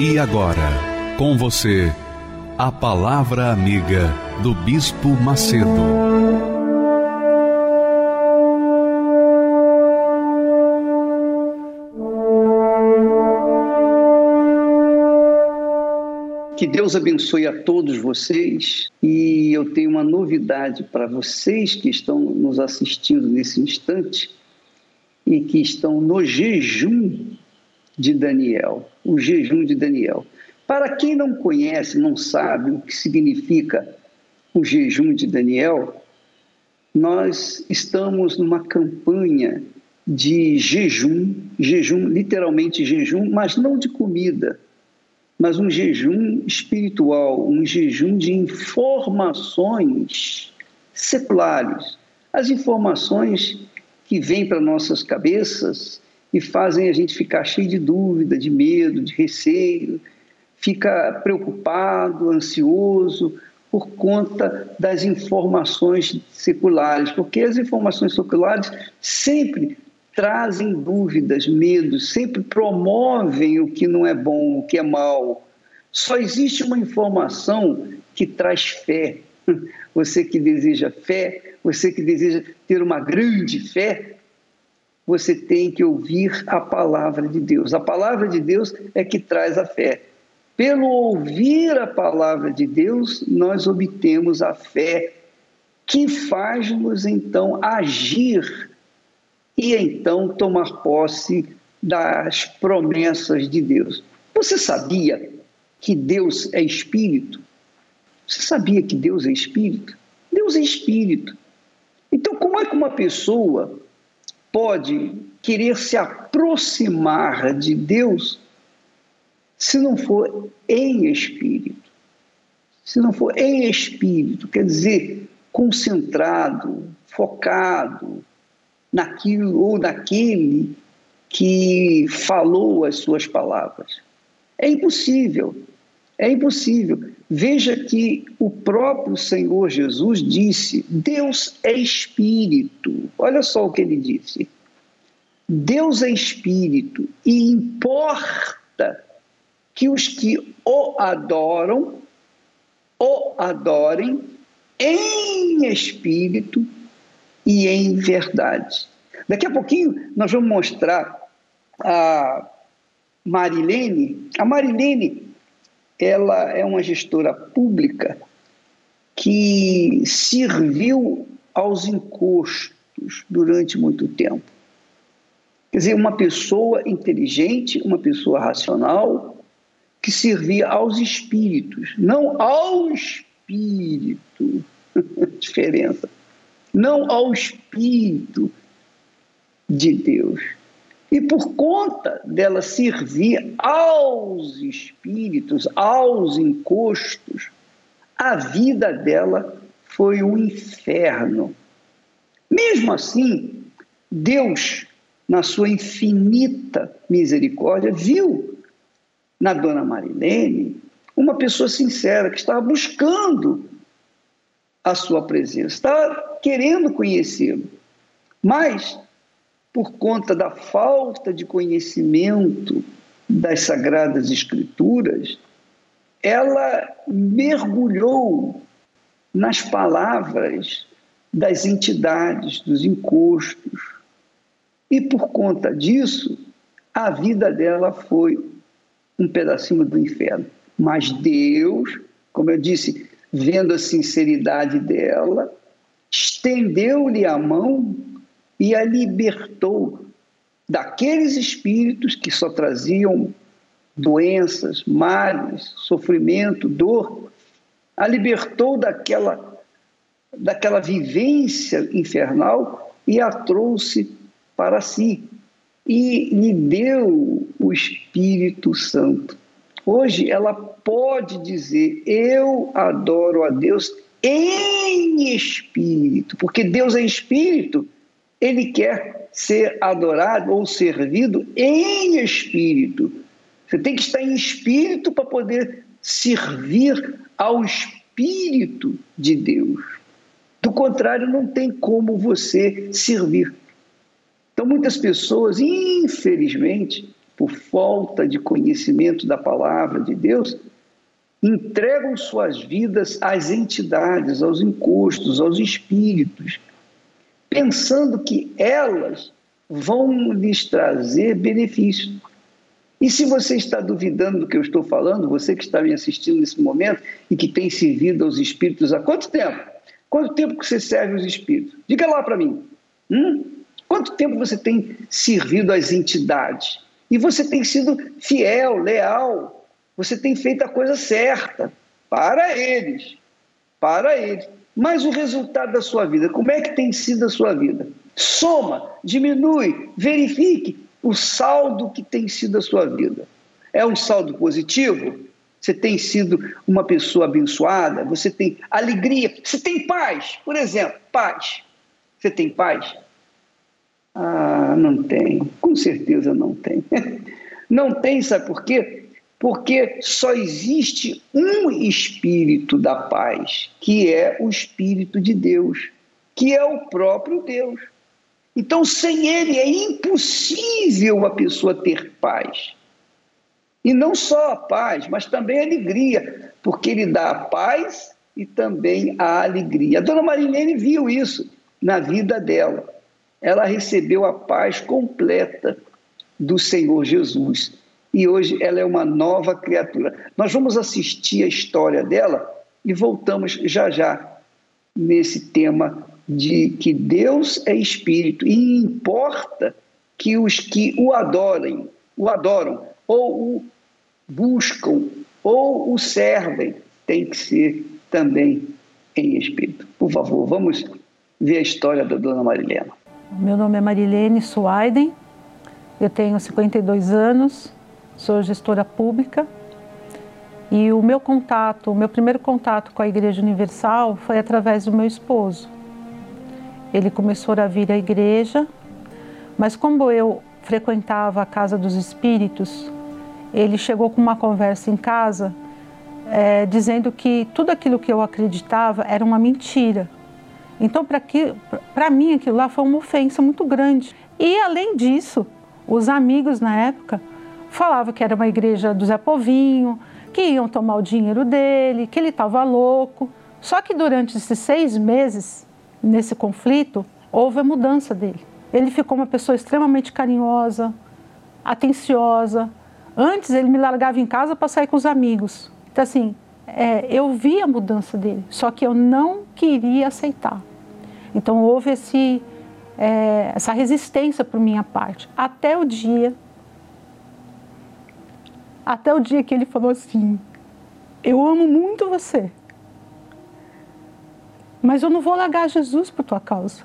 E agora, com você, a Palavra Amiga do Bispo Macedo. Que Deus abençoe a todos vocês e eu tenho uma novidade para vocês que estão nos assistindo nesse instante e que estão no jejum de Daniel, o jejum de Daniel. Para quem não conhece, não sabe o que significa o jejum de Daniel, nós estamos numa campanha de jejum, jejum, literalmente jejum, mas não de comida, mas um jejum espiritual, um jejum de informações seculares. As informações que vêm para nossas cabeças e fazem a gente ficar cheio de dúvida, de medo, de receio, fica preocupado, ansioso por conta das informações seculares, porque as informações seculares sempre trazem dúvidas, medos, sempre promovem o que não é bom, o que é mal. Só existe uma informação que traz fé. Você que deseja fé, você que deseja ter uma grande fé, você tem que ouvir a palavra de Deus. A palavra de Deus é que traz a fé. Pelo ouvir a palavra de Deus, nós obtemos a fé que faz-nos então agir e então tomar posse das promessas de Deus. Você sabia que Deus é espírito? Você sabia que Deus é espírito? Deus é espírito. Então, como é que uma pessoa pode querer se aproximar de Deus se não for em espírito. Se não for em espírito, quer dizer, concentrado, focado naquilo ou naquele que falou as suas palavras. É impossível, é impossível. Veja que o próprio Senhor Jesus disse: Deus é espírito. Olha só o que ele disse. Deus é espírito e importa que os que o adoram, o adorem em espírito e em verdade. Daqui a pouquinho nós vamos mostrar a Marilene. A Marilene ela é uma gestora pública que serviu aos encostos durante muito tempo. Quer dizer, uma pessoa inteligente, uma pessoa racional, que servia aos espíritos, não ao espírito. Diferença. Não ao espírito de Deus. E por conta dela servir aos espíritos, aos encostos, a vida dela foi um inferno. Mesmo assim, Deus, na sua infinita misericórdia, viu na dona Marilene uma pessoa sincera que estava buscando a sua presença, estava querendo conhecê-lo. Mas por conta da falta de conhecimento das Sagradas Escrituras, ela mergulhou nas palavras das entidades, dos encostos. E por conta disso, a vida dela foi um pedacinho do inferno. Mas Deus, como eu disse, vendo a sinceridade dela, estendeu-lhe a mão e a libertou daqueles espíritos que só traziam doenças, males, sofrimento, dor, a libertou daquela, daquela vivência infernal e a trouxe para si. e lhe deu o Espírito Santo. Hoje ela pode dizer: Eu adoro a Deus em espírito, porque Deus é espírito, ele quer ser adorado ou servido em espírito. Você tem que estar em espírito para poder servir ao Espírito de Deus. Do contrário, não tem como você servir. Então, muitas pessoas, infelizmente, por falta de conhecimento da palavra de Deus, entregam suas vidas às entidades, aos encostos, aos espíritos, pensando que elas vão lhes trazer benefícios. E se você está duvidando do que eu estou falando, você que está me assistindo nesse momento e que tem servido aos espíritos há quanto tempo? Quanto tempo que você serve aos espíritos? Diga lá para mim. Hum? Quanto tempo você tem servido às entidades? E você tem sido fiel, leal. Você tem feito a coisa certa para eles. Para eles. Mas o resultado da sua vida, como é que tem sido a sua vida? Soma, diminui, verifique o saldo que tem sido a sua vida. É um saldo positivo? Você tem sido uma pessoa abençoada? Você tem alegria? Você tem paz? Por exemplo, paz. Você tem paz? Ah, não tem. Com certeza não tem. Não tem, sabe por quê? Porque só existe um espírito da paz, que é o espírito de Deus, que é o próprio Deus. Então, sem ele é impossível a pessoa ter paz. E não só a paz, mas também a alegria, porque ele dá a paz e também a alegria. A dona Marilene viu isso na vida dela. Ela recebeu a paz completa do Senhor Jesus. E hoje ela é uma nova criatura. Nós vamos assistir a história dela e voltamos já já nesse tema de que Deus é espírito e importa que os que o adorem, o adoram, ou o buscam, ou o servem, tem que ser também em espírito. Por favor, vamos ver a história da dona Marilena. Meu nome é Marilene Suaiden, eu tenho 52 anos, sou gestora pública e o meu contato, o meu primeiro contato com a Igreja Universal foi através do meu esposo. Ele começou a vir à igreja, mas como eu frequentava a casa dos espíritos, ele chegou com uma conversa em casa é, dizendo que tudo aquilo que eu acreditava era uma mentira. Então, para mim, aquilo lá foi uma ofensa muito grande. E, além disso, os amigos na época falavam que era uma igreja do Zé Povinho, que iam tomar o dinheiro dele, que ele estava louco. Só que durante esses seis meses nesse conflito, houve a mudança dele. Ele ficou uma pessoa extremamente carinhosa, atenciosa. Antes ele me largava em casa para sair com os amigos. Então, assim, é, eu vi a mudança dele, só que eu não queria aceitar. Então, houve esse, é, essa resistência por minha parte. Até o dia. Até o dia que ele falou assim: Eu amo muito você mas eu não vou largar Jesus por tua causa.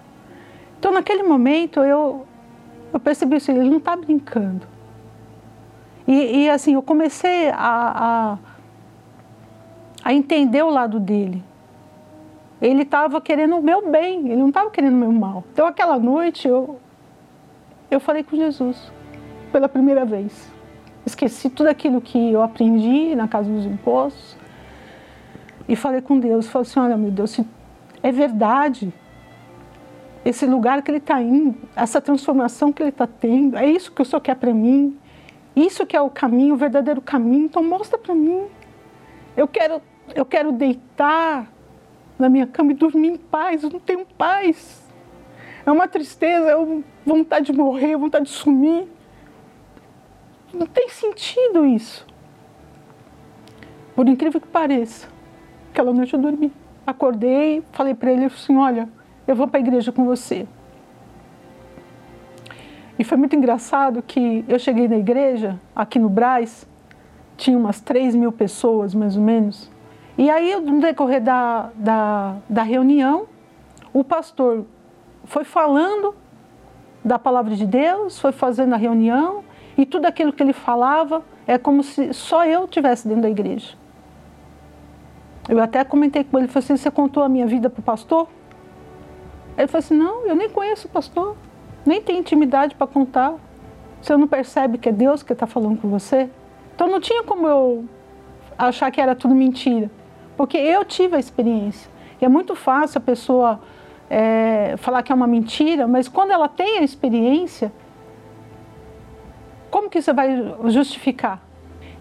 Então, naquele momento, eu, eu percebi isso, ele não está brincando. E, e, assim, eu comecei a, a, a entender o lado dele. Ele estava querendo o meu bem, ele não estava querendo o meu mal. Então, aquela noite, eu, eu falei com Jesus, pela primeira vez. Esqueci tudo aquilo que eu aprendi na casa dos impostos e falei com Deus. Falei assim: olha, meu Deus, se é verdade. Esse lugar que ele está indo, essa transformação que ele está tendo, é isso que o Senhor quer para mim. Isso que é o caminho, o verdadeiro caminho. Então mostra para mim. Eu quero, eu quero deitar na minha cama e dormir em paz. Eu não tenho paz. É uma tristeza, é vontade de morrer, vontade de sumir. Não tem sentido isso. Por incrível que pareça, aquela noite eu dormi acordei, falei para ele assim: Olha, eu vou para a igreja com você. E foi muito engraçado que eu cheguei na igreja, aqui no Braz, tinha umas 3 mil pessoas mais ou menos. E aí, no decorrer da, da, da reunião, o pastor foi falando da palavra de Deus, foi fazendo a reunião e tudo aquilo que ele falava é como se só eu tivesse dentro da igreja. Eu até comentei com ele, falou assim, você contou a minha vida para o pastor? Ele falou assim, não, eu nem conheço o pastor, nem tenho intimidade para contar. Você não percebe que é Deus que está falando com você? Então não tinha como eu achar que era tudo mentira, porque eu tive a experiência. E é muito fácil a pessoa é, falar que é uma mentira, mas quando ela tem a experiência, como que você vai justificar?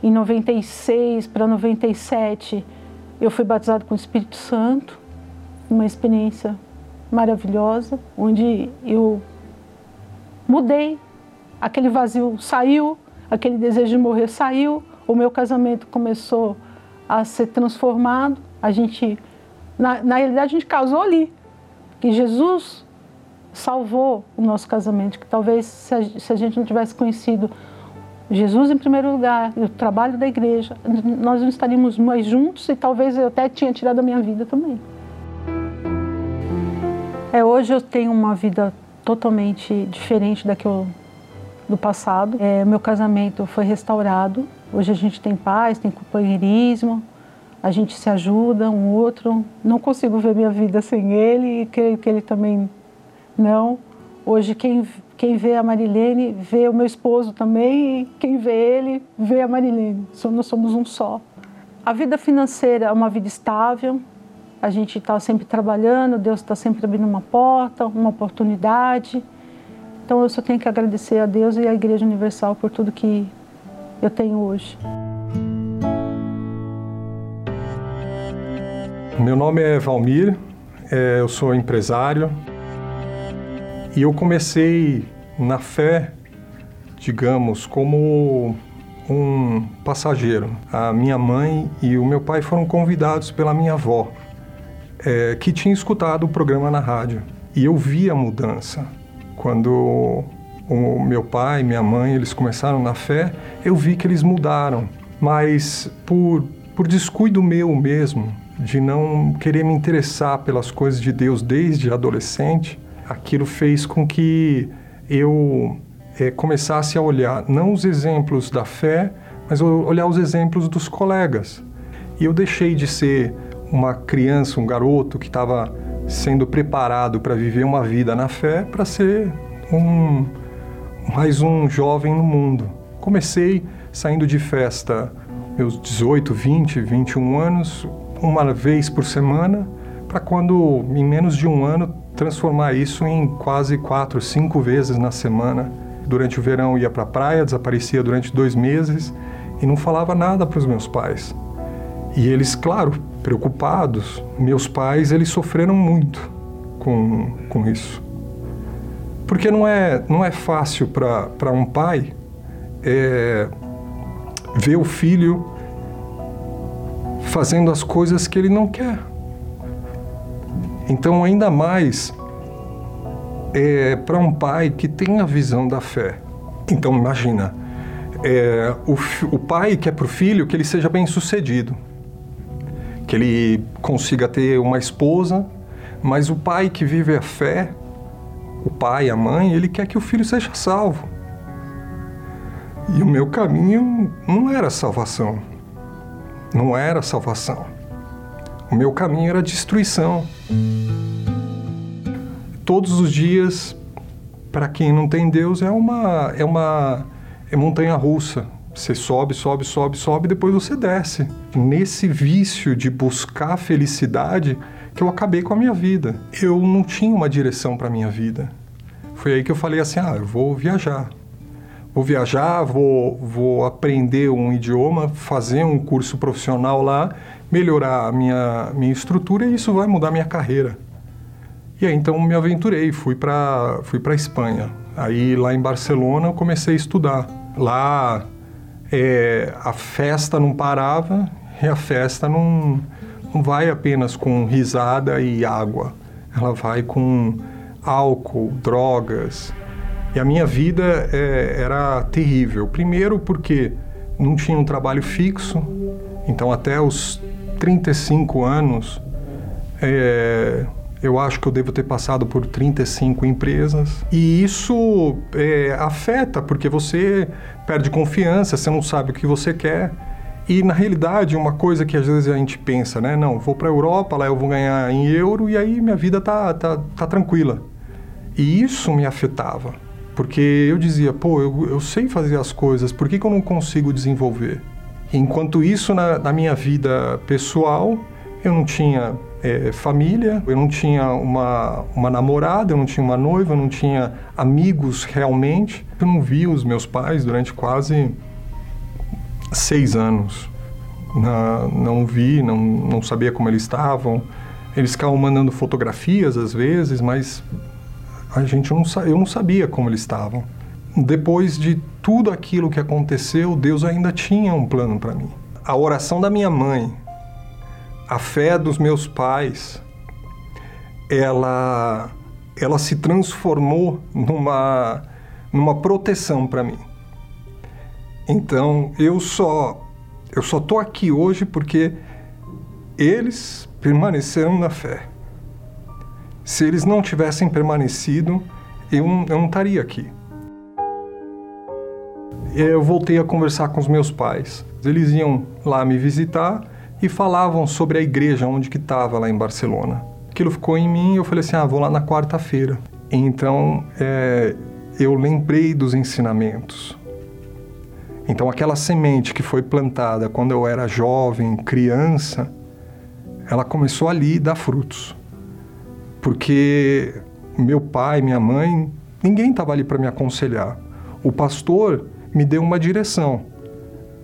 Em 96 para 97, eu fui batizado com o Espírito Santo, uma experiência maravilhosa, onde eu mudei, aquele vazio saiu, aquele desejo de morrer saiu, o meu casamento começou a ser transformado, a gente, na, na realidade, a gente casou ali, que Jesus salvou o nosso casamento, que talvez se a, gente não tivesse conhecido Jesus em primeiro lugar, o trabalho da igreja, nós não estaríamos mais juntos e talvez eu até tinha tirado a minha vida também. É, hoje eu tenho uma vida totalmente diferente da que eu do passado. É, meu casamento foi restaurado. Hoje a gente tem paz, tem companheirismo, a gente se ajuda um outro. Não consigo ver minha vida sem ele e creio que ele também não. Hoje quem, quem vê a Marilene vê o meu esposo também e quem vê ele vê a Marilene. Nós somos um só. A vida financeira é uma vida estável, a gente está sempre trabalhando, Deus está sempre abrindo uma porta, uma oportunidade. Então eu só tenho que agradecer a Deus e à Igreja Universal por tudo que eu tenho hoje. Meu nome é Valmir, é, eu sou empresário e eu comecei na fé, digamos, como um passageiro. A minha mãe e o meu pai foram convidados pela minha avó, é, que tinha escutado o programa na rádio. E eu vi a mudança. Quando o meu pai e minha mãe eles começaram na fé, eu vi que eles mudaram. Mas por, por descuido meu mesmo, de não querer me interessar pelas coisas de Deus desde adolescente, aquilo fez com que eu é, começasse a olhar não os exemplos da fé, mas olhar os exemplos dos colegas. E eu deixei de ser uma criança, um garoto que estava sendo preparado para viver uma vida na fé para ser um mais um jovem no mundo. Comecei saindo de festa meus 18, 20, 21 anos, uma vez por semana, para quando em menos de um ano transformar isso em quase quatro, cinco vezes na semana. Durante o verão ia para a praia, desaparecia durante dois meses e não falava nada para os meus pais. E eles, claro, preocupados. Meus pais, eles sofreram muito com, com isso. Porque não é, não é fácil para um pai é, ver o filho fazendo as coisas que ele não quer. Então, ainda mais é, para um pai que tem a visão da fé. Então, imagina, é, o, o pai quer para o filho que ele seja bem sucedido que ele consiga ter uma esposa, mas o pai que vive a fé, o pai, a mãe, ele quer que o filho seja salvo. E o meu caminho não era salvação. Não era salvação. O meu caminho era destruição. Todos os dias, para quem não tem Deus, é uma é uma é montanha russa. Você sobe, sobe, sobe, sobe, depois você desce. Nesse vício de buscar felicidade que eu acabei com a minha vida. Eu não tinha uma direção para minha vida. Foi aí que eu falei assim: ah, eu vou viajar. Vou viajar, vou, vou aprender um idioma, fazer um curso profissional lá, melhorar a minha, minha estrutura e isso vai mudar minha carreira. E aí então me aventurei, fui para fui para Espanha. Aí lá em Barcelona eu comecei a estudar. Lá é, a festa não parava e a festa não, não vai apenas com risada e água, ela vai com álcool, drogas. E a minha vida é, era terrível. Primeiro, porque não tinha um trabalho fixo, então até os 35 anos é, Eu acho que eu devo ter passado por 35 empresas. E isso é, afeta, porque você perde confiança, você não sabe o que você quer. E na realidade, uma coisa que às vezes a gente pensa, né? Não, vou para a Europa, lá eu vou ganhar em euro e aí minha vida tá, tá, tá tranquila. E isso me afetava. Porque eu dizia, pô, eu, eu sei fazer as coisas, por que, que eu não consigo desenvolver? Enquanto isso, na, na minha vida pessoal, eu não tinha é, família, eu não tinha uma, uma namorada, eu não tinha uma noiva, eu não tinha amigos realmente. Eu não vi os meus pais durante quase seis anos. Na, não vi, não, não sabia como eles estavam. Eles ficavam mandando fotografias às vezes, mas a gente não, eu não sabia como eles estavam. Depois de tudo aquilo que aconteceu, Deus ainda tinha um plano para mim. A oração da minha mãe, a fé dos meus pais, ela, ela se transformou numa, numa proteção para mim. Então eu só eu só tô aqui hoje porque eles permaneceram na fé. Se eles não tivessem permanecido, eu, eu não estaria aqui. Eu voltei a conversar com os meus pais. Eles iam lá me visitar e falavam sobre a igreja onde que estava lá em Barcelona. Aquilo ficou em mim e eu falei assim, ah, vou lá na quarta-feira. Então, é, eu lembrei dos ensinamentos. Então, aquela semente que foi plantada quando eu era jovem, criança, ela começou ali a dar frutos porque meu pai, minha mãe, ninguém estava ali para me aconselhar. O pastor me deu uma direção,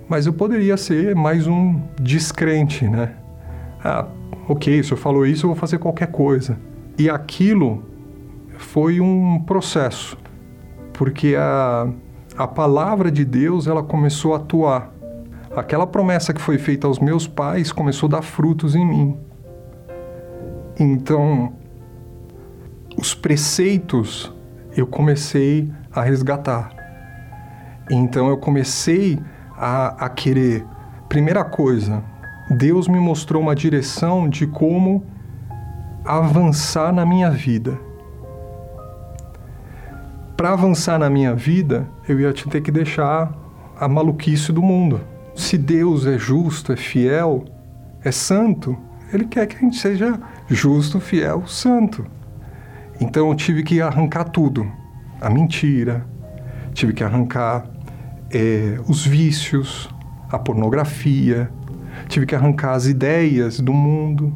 mas eu poderia ser mais um descrente, né? Ah, ok, o senhor falou isso, eu vou fazer qualquer coisa. E aquilo foi um processo, porque a, a palavra de Deus ela começou a atuar. Aquela promessa que foi feita aos meus pais começou a dar frutos em mim. Então, os preceitos eu comecei a resgatar. Então eu comecei a, a querer. Primeira coisa, Deus me mostrou uma direção de como avançar na minha vida. Para avançar na minha vida, eu ia ter que deixar a maluquice do mundo. Se Deus é justo, é fiel, é santo, Ele quer que a gente seja justo, fiel, santo. Então eu tive que arrancar tudo: a mentira, tive que arrancar é, os vícios, a pornografia, tive que arrancar as ideias do mundo,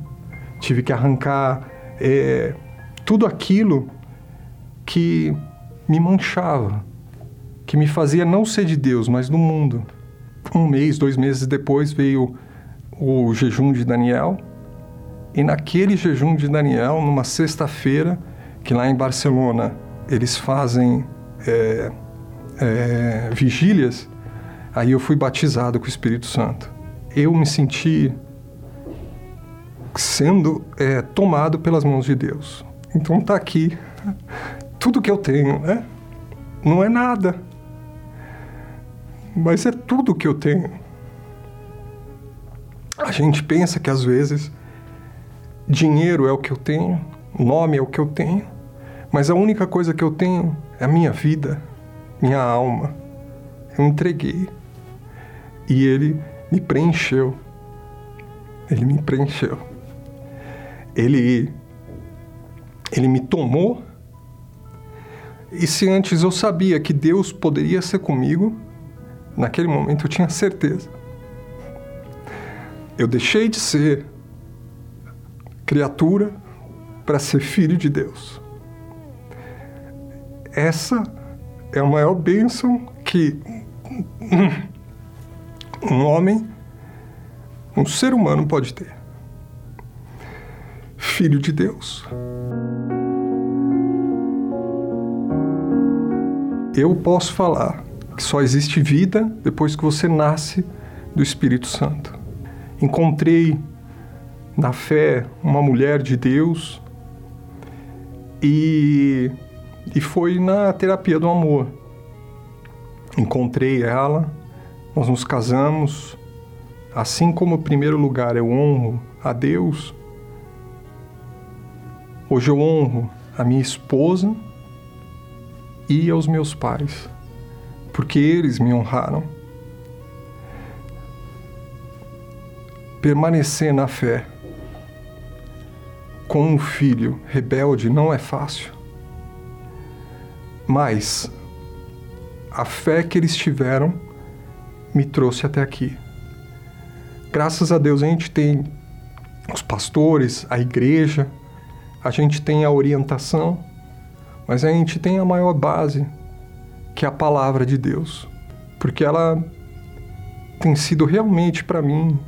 tive que arrancar é, tudo aquilo que me manchava, que me fazia não ser de Deus, mas do mundo. Um mês, dois meses depois veio o jejum de Daniel, e naquele jejum de Daniel, numa sexta-feira, que lá em Barcelona eles fazem é, é, vigílias, aí eu fui batizado com o Espírito Santo. Eu me senti sendo é, tomado pelas mãos de Deus. Então está aqui tudo que eu tenho, né? Não é nada, mas é tudo que eu tenho. A gente pensa que às vezes dinheiro é o que eu tenho, nome é o que eu tenho, mas a única coisa que eu tenho é a minha vida, minha alma. Eu entreguei. E ele me preencheu. Ele me preencheu. Ele ele me tomou. E se antes eu sabia que Deus poderia ser comigo, naquele momento eu tinha certeza. Eu deixei de ser criatura para ser filho de Deus essa é a maior bênção que um homem, um ser humano pode ter. Filho de Deus. Eu posso falar que só existe vida depois que você nasce do Espírito Santo. Encontrei na fé uma mulher de Deus e e foi na terapia do amor. Encontrei ela, nós nos casamos. Assim como o primeiro lugar eu honro a Deus, Hoje eu honro a minha esposa e aos meus pais, porque eles me honraram. Permanecer na fé com um filho rebelde não é fácil, mas a fé que eles tiveram me trouxe até aqui. Graças a Deus a gente tem os pastores, a igreja, a gente tem a orientação, mas a gente tem a maior base, que é a palavra de Deus, porque ela tem sido realmente para mim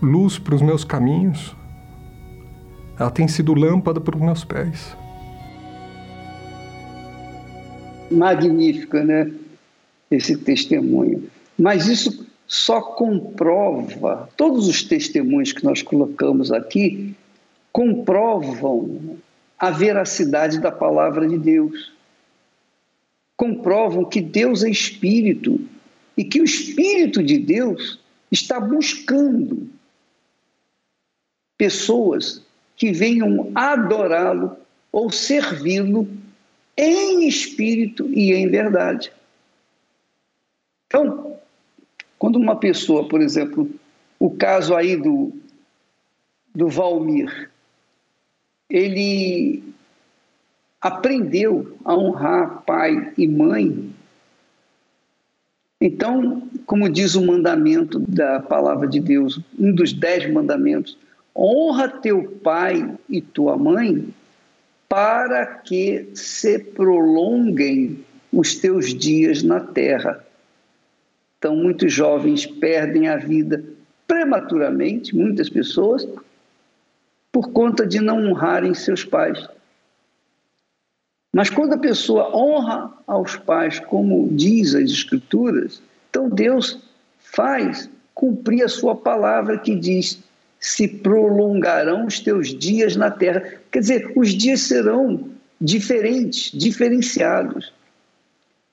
luz para os meus caminhos, ela tem sido lâmpada para os meus pés. Magnífica, né? Esse testemunho. Mas isso só comprova, todos os testemunhos que nós colocamos aqui comprovam a veracidade da palavra de Deus. Comprovam que Deus é espírito e que o espírito de Deus está buscando pessoas que venham adorá-lo ou servi-lo em espírito e em verdade. Então, quando uma pessoa, por exemplo, o caso aí do, do Valmir, ele aprendeu a honrar pai e mãe. Então, como diz o mandamento da palavra de Deus, um dos dez mandamentos, honra teu pai e tua mãe para que se prolonguem os teus dias na terra. Então, muitos jovens perdem a vida prematuramente, muitas pessoas, por conta de não honrarem seus pais. Mas quando a pessoa honra aos pais, como diz as Escrituras, então Deus faz cumprir a sua palavra que diz: se prolongarão os teus dias na terra. Quer dizer, os dias serão diferentes, diferenciados.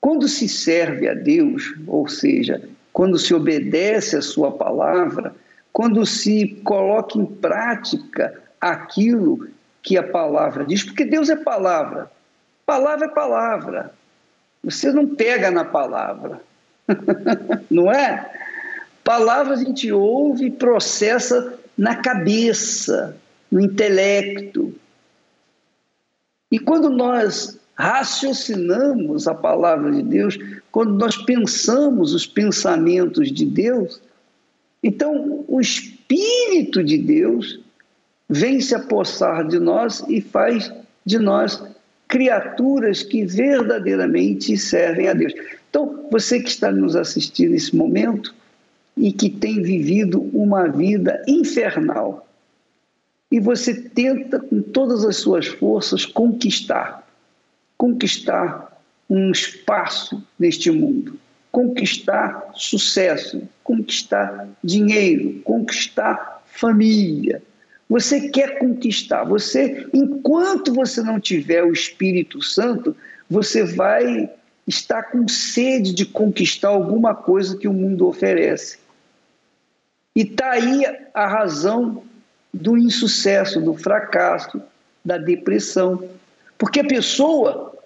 Quando se serve a Deus, ou seja, quando se obedece a Sua palavra, quando se coloca em prática aquilo que a palavra diz, porque Deus é palavra, palavra é palavra. Você não pega na palavra, não é? Palavras a gente ouve e processa na cabeça, no intelecto. E quando nós raciocinamos a palavra de Deus, quando nós pensamos os pensamentos de Deus, então o Espírito de Deus vem se apossar de nós e faz de nós criaturas que verdadeiramente servem a Deus. Então, você que está nos assistindo nesse momento e que tem vivido uma vida infernal, e você tenta com todas as suas forças conquistar conquistar um espaço neste mundo, conquistar sucesso, conquistar dinheiro, conquistar família. Você quer conquistar, você enquanto você não tiver o Espírito Santo, você vai estar com sede de conquistar alguma coisa que o mundo oferece. E está aí a razão do insucesso, do fracasso, da depressão. Porque a pessoa,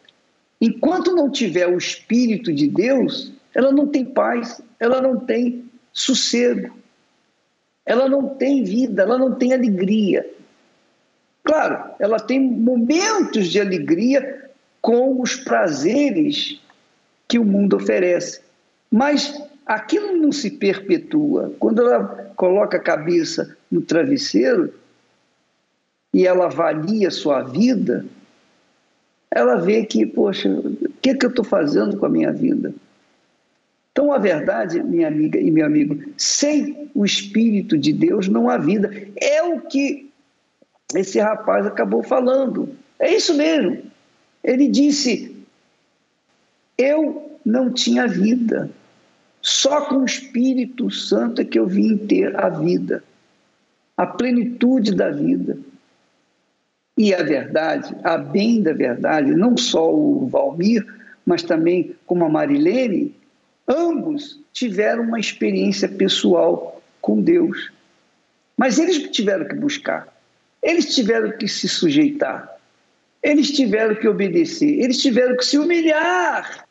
enquanto não tiver o Espírito de Deus, ela não tem paz, ela não tem sossego, ela não tem vida, ela não tem alegria. Claro, ela tem momentos de alegria com os prazeres que o mundo oferece, mas aquilo não se perpetua. Quando ela coloca a cabeça no travesseiro e ela avalia a sua vida, ela vê que, poxa, o que, é que eu estou fazendo com a minha vida? Então, a verdade, minha amiga e meu amigo, sem o Espírito de Deus não há vida. É o que esse rapaz acabou falando. É isso mesmo. Ele disse: Eu não tinha vida. Só com o Espírito Santo é que eu vim ter a vida, a plenitude da vida. E a verdade, a bem da verdade, não só o Valmir, mas também como a Marilene, ambos tiveram uma experiência pessoal com Deus. Mas eles tiveram que buscar. Eles tiveram que se sujeitar, eles tiveram que obedecer, eles tiveram que se humilhar.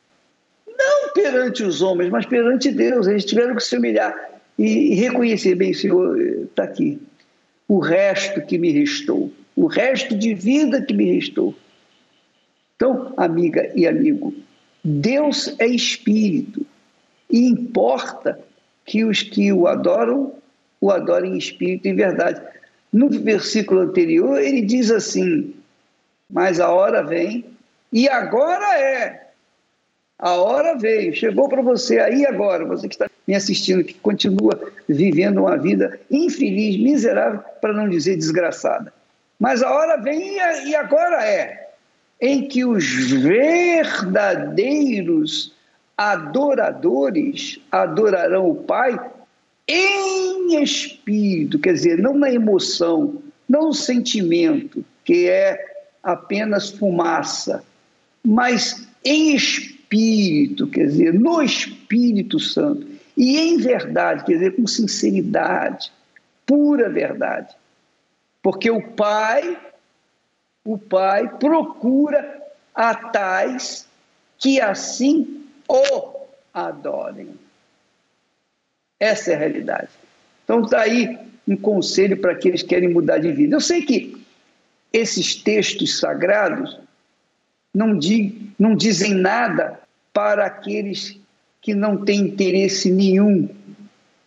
Não perante os homens, mas perante Deus. Eles tiveram que se humilhar e, reconhecer: bem, Senhor, está aqui. O resto que me restou, o resto de vida que me restou. Então, amiga e amigo, Deus é espírito e importa que os que o adoram, o adorem em espírito e em verdade. No versículo anterior, ele diz assim: Mas a hora vem, e agora é. A hora veio, chegou para você aí agora, você que está me assistindo, que continua vivendo uma vida infeliz, miserável, para não dizer desgraçada. Mas a hora vem e agora é, em que os verdadeiros adoradores adorarão o Pai em espírito, quer dizer, não na emoção, não no sentimento, que é apenas fumaça, mas em espírito, quer dizer, no Espírito Santo, e em verdade, quer dizer, com sinceridade, pura verdade. Porque o Pai, o Pai procura a tais que assim o adorem. Essa é a realidade. Então está aí um conselho para aqueles que querem mudar de vida. Eu sei que esses textos sagrados não, di, não dizem nada para aqueles que não têm interesse nenhum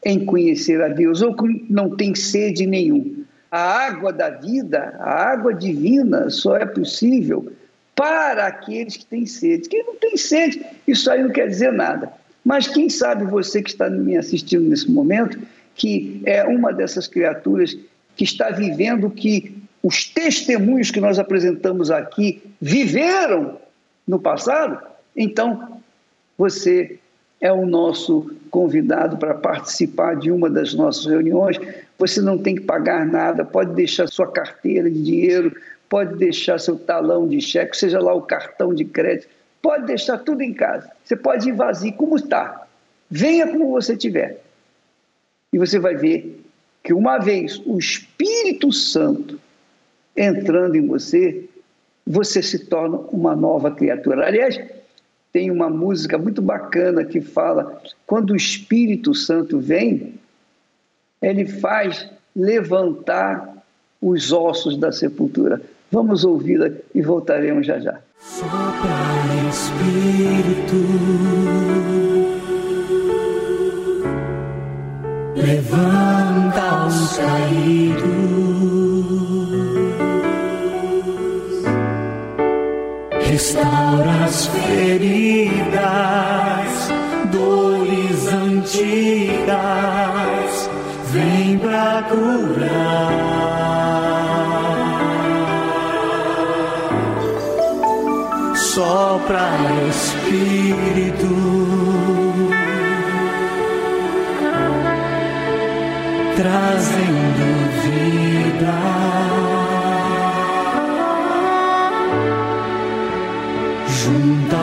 em conhecer a Deus ou que não têm sede nenhum. A água da vida, a água divina, só é possível para aqueles que têm sede. Quem não tem sede, isso aí não quer dizer nada. Mas quem sabe você que está me assistindo nesse momento, que é uma dessas criaturas que está vivendo o que os testemunhos que nós apresentamos aqui viveram no passado, então você é o nosso convidado para participar de uma das nossas reuniões. Você não tem que pagar nada, pode deixar sua carteira de dinheiro, pode deixar seu talão de cheque, seja lá o cartão de crédito, pode deixar tudo em casa. Você pode ir vazio, como está. Venha como você tiver. E você vai ver que uma vez o Espírito Santo entrando em você, você se torna uma nova criatura. Aliás, tem uma música muito bacana que fala: quando o Espírito Santo vem, ele faz levantar os ossos da sepultura. Vamos ouvi-la e voltaremos já já. Sopra Espírito, levanta os caídos, restaura as feridas, dores antigas, vem pra curar. sopra Espírito. Trazendo vida.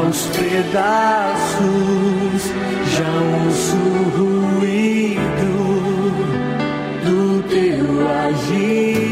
Junta os pedaços, já ouço o ruído do teu agir.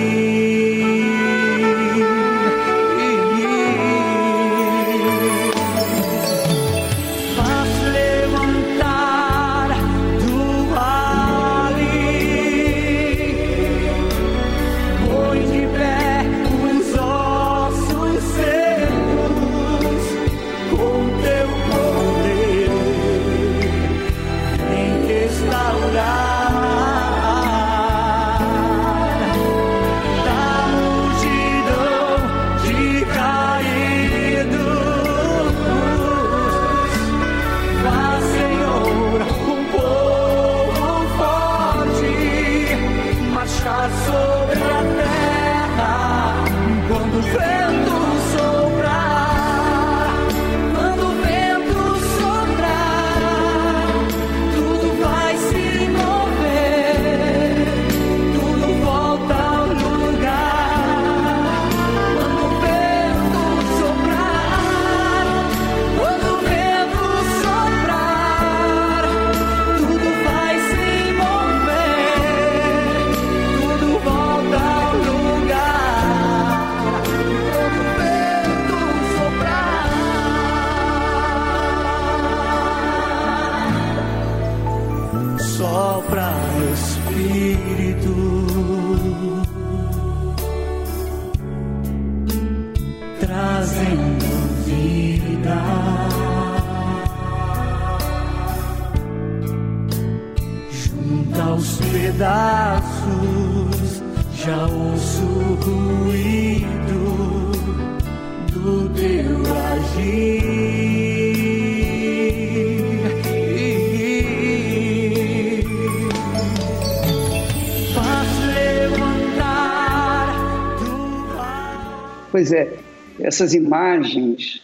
Essas imagens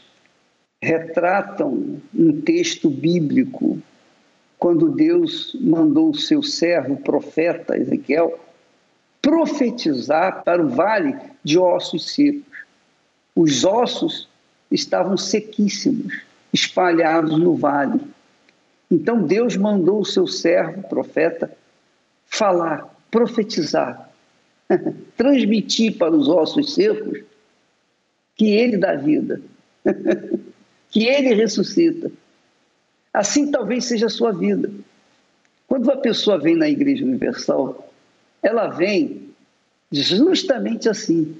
retratam um texto bíblico quando Deus mandou o seu servo, profeta Ezequiel, profetizar para o vale de ossos secos. Os ossos estavam sequíssimos, espalhados no vale. Então Deus mandou o seu servo, profeta, falar, profetizar, transmitir para os ossos secos que Ele dá vida, que Ele ressuscita. Assim talvez seja a sua vida. Quando uma pessoa vem na Igreja Universal, ela vem justamente assim,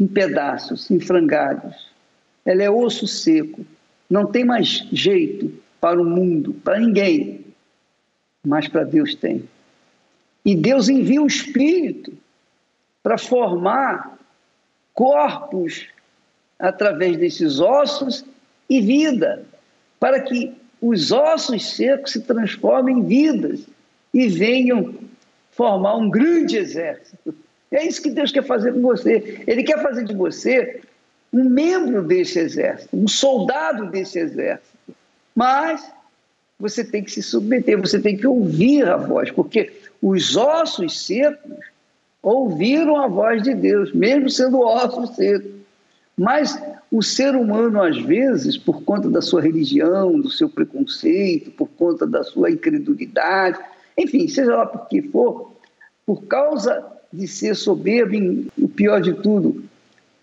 em pedaços, em frangalhos. Ela é osso seco, não tem mais jeito para o mundo, para ninguém, mas para Deus tem. E Deus envia o Espírito para formar corpos através desses ossos e vida, para que os ossos secos se transformem em vidas e venham formar um grande exército. É isso que Deus quer fazer com você. Ele quer fazer de você um membro desse exército, um soldado desse exército. Mas você tem que se submeter, você tem que ouvir a voz, porque os ossos secos ouviram a voz de Deus, mesmo sendo ossos secos. Mas o ser humano, às vezes, por conta da sua religião, do seu preconceito, por conta da sua incredulidade, enfim, seja lá por que for, por causa de ser soberbo, o pior de tudo,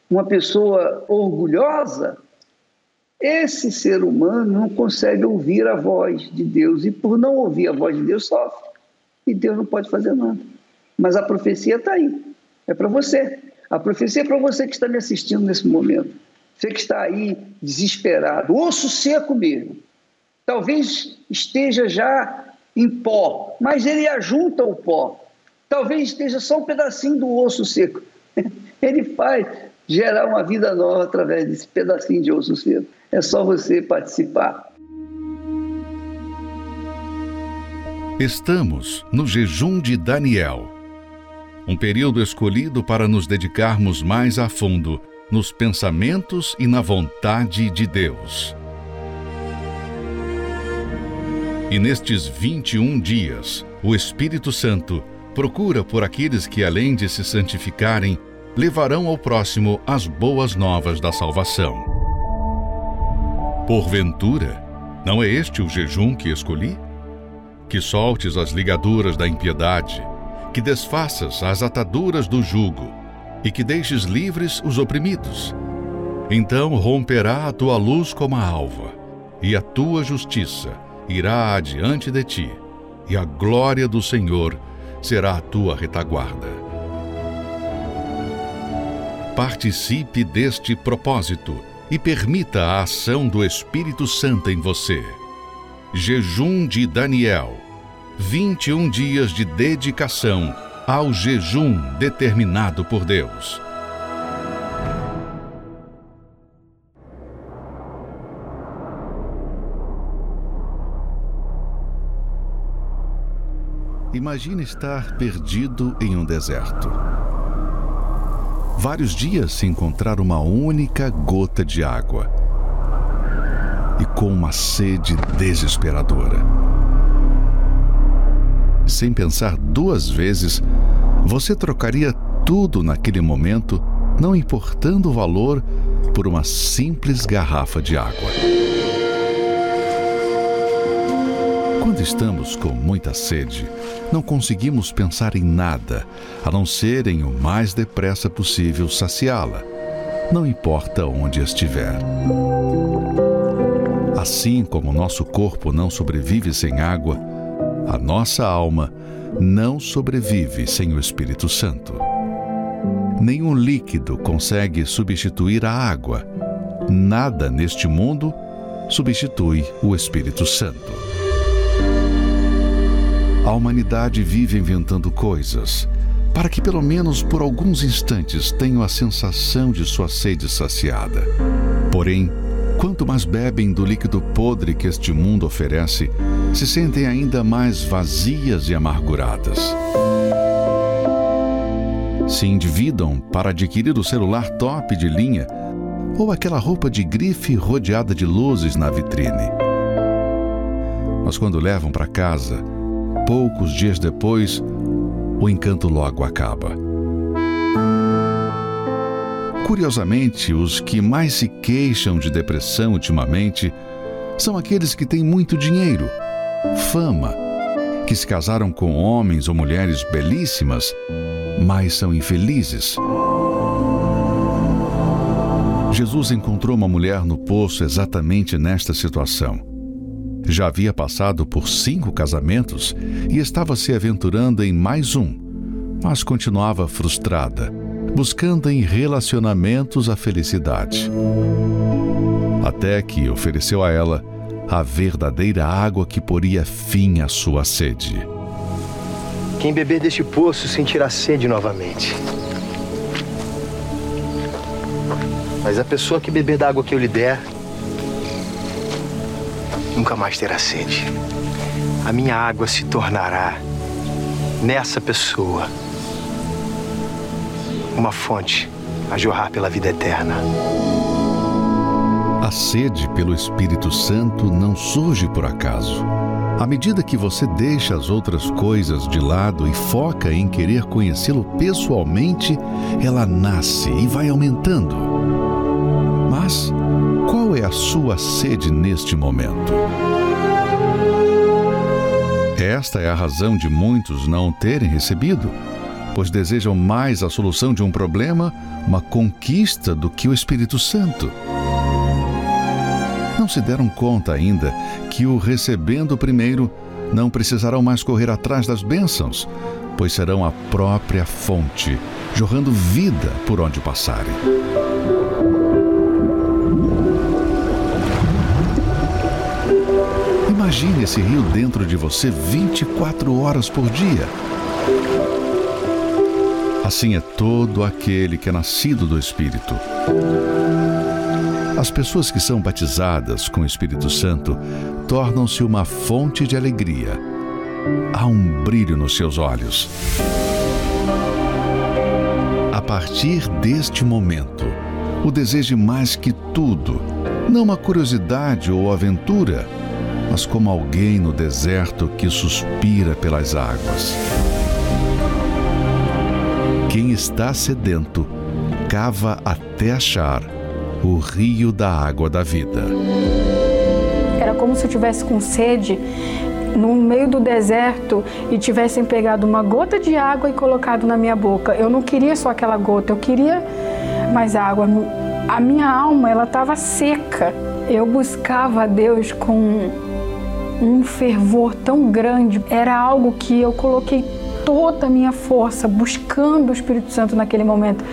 uma pessoa orgulhosa, esse ser humano não consegue ouvir a voz de Deus e, por não ouvir a voz de Deus, sofre. E Deus não pode fazer nada. Mas a profecia está aí, é para você. A profecia é para você que está me assistindo nesse momento. Você que está aí desesperado, osso seco mesmo. Talvez esteja já em pó, mas ele ajunta o pó. Talvez esteja só um pedacinho do osso seco. Ele faz gerar uma vida nova através desse pedacinho de osso seco. É só você participar. Estamos no jejum de Daniel um período escolhido para nos dedicarmos mais a fundo nos pensamentos e na vontade de Deus. E nestes 21 dias, o Espírito Santo procura por aqueles que, além de se santificarem, levarão ao próximo as boas novas da salvação. Porventura, não é este o jejum que escolhi? Que soltes as ligaduras da impiedade que desfaças as ataduras do jugo e que deixes livres os oprimidos. Então romperá a tua luz como a alva, e a tua justiça irá adiante de ti, e a glória do Senhor será a tua retaguarda. Participe deste propósito e permita a ação do Espírito Santo em você. Jejum de Daniel 21 dias de dedicação ao jejum determinado por Deus. Imagine estar perdido em um deserto. Vários dias sem encontrar uma única gota de água. E com uma sede desesperadora sem pensar duas vezes, você trocaria tudo naquele momento, não importando o valor, por uma simples garrafa de água. Quando estamos com muita sede, não conseguimos pensar em nada a não ser em o mais depressa possível saciá-la, não importa onde estiver. Assim como nosso corpo não sobrevive sem água, a nossa alma não sobrevive sem o Espírito Santo. Nenhum líquido consegue substituir a água, nada neste mundo substitui o Espírito Santo. A humanidade vive inventando coisas para que, pelo menos por alguns instantes, tenham a sensação de sua sede saciada. Porém, quanto mais bebem do líquido podre que este mundo oferece, se sentem ainda mais vazias e amarguradas. Se endividam para adquirir o celular top de linha ou aquela roupa de grife rodeada de luzes na vitrine. Mas quando levam para casa, poucos dias depois, o encanto logo acaba. Curiosamente, os que mais se queixam de depressão ultimamente são aqueles que têm muito dinheiro, fama, que se casaram com homens ou mulheres belíssimas, mas são infelizes. Jesus encontrou uma mulher no poço exatamente nesta situação. Já havia passado por cinco casamentos e estava se aventurando em mais um, mas continuava frustrada, buscando em relacionamentos a felicidade. Até que ofereceu a ela a verdadeira água que poria fim à sua sede. Quem beber deste poço sentirá sede novamente. Mas a pessoa que beber da água que eu lhe der, nunca mais terá sede. A minha água se tornará, nessa pessoa, uma fonte a jorrar pela vida eterna. A sede pelo Espírito Santo não surge por acaso. À medida que você deixa as outras coisas de lado e foca em querer conhecê-lo pessoalmente, ela nasce e vai aumentando. Mas qual é a sua sede neste momento? Esta é a razão de muitos não terem recebido, pois desejam mais a solução de um problema, uma conquista, do que o Espírito Santo. Não se deram conta ainda que, o recebendo primeiro, não precisarão mais correr atrás das bênçãos, pois serão a própria fonte, jorrando vida por onde passarem. Imagine esse rio dentro de você 24 horas por dia. Assim é todo aquele que é nascido do Espírito. As pessoas que são batizadas com o Espírito Santo tornam-se uma fonte de alegria. Há um brilho nos seus olhos. A partir deste momento, o deseje mais que tudo, não uma curiosidade ou aventura, mas como alguém no deserto que suspira pelas águas. Quem está sedento, cava até achar o rio da água da vida. Era como se eu tivesse com sede no meio do deserto e tivessem pegado uma gota de água e colocado na minha boca. Eu não queria só aquela gota, eu queria mais água. A minha alma, ela estava seca. Eu buscava a Deus com um fervor tão grande. Era algo que eu coloquei toda a minha força buscando o Espírito Santo naquele momento,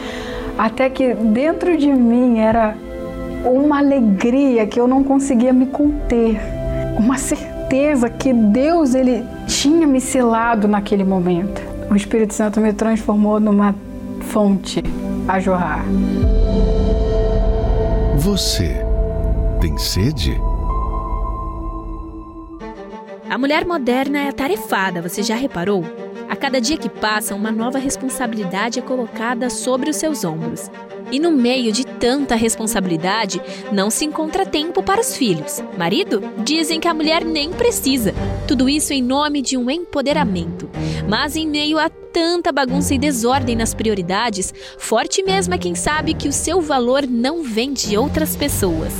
até que dentro de mim era uma alegria que eu não conseguia me conter, uma certeza que Deus ele tinha me selado naquele momento. O Espírito Santo me transformou numa fonte a jorrar. Você tem sede? A mulher moderna é atarefada, você já reparou? A cada dia que passa, uma nova responsabilidade é colocada sobre os seus ombros. E no meio de tanta responsabilidade, não se encontra tempo para os filhos. Marido? Dizem que a mulher nem precisa. Tudo isso em nome de um empoderamento. Mas em meio a tanta bagunça e desordem nas prioridades, forte mesmo é quem sabe que o seu valor não vem de outras pessoas.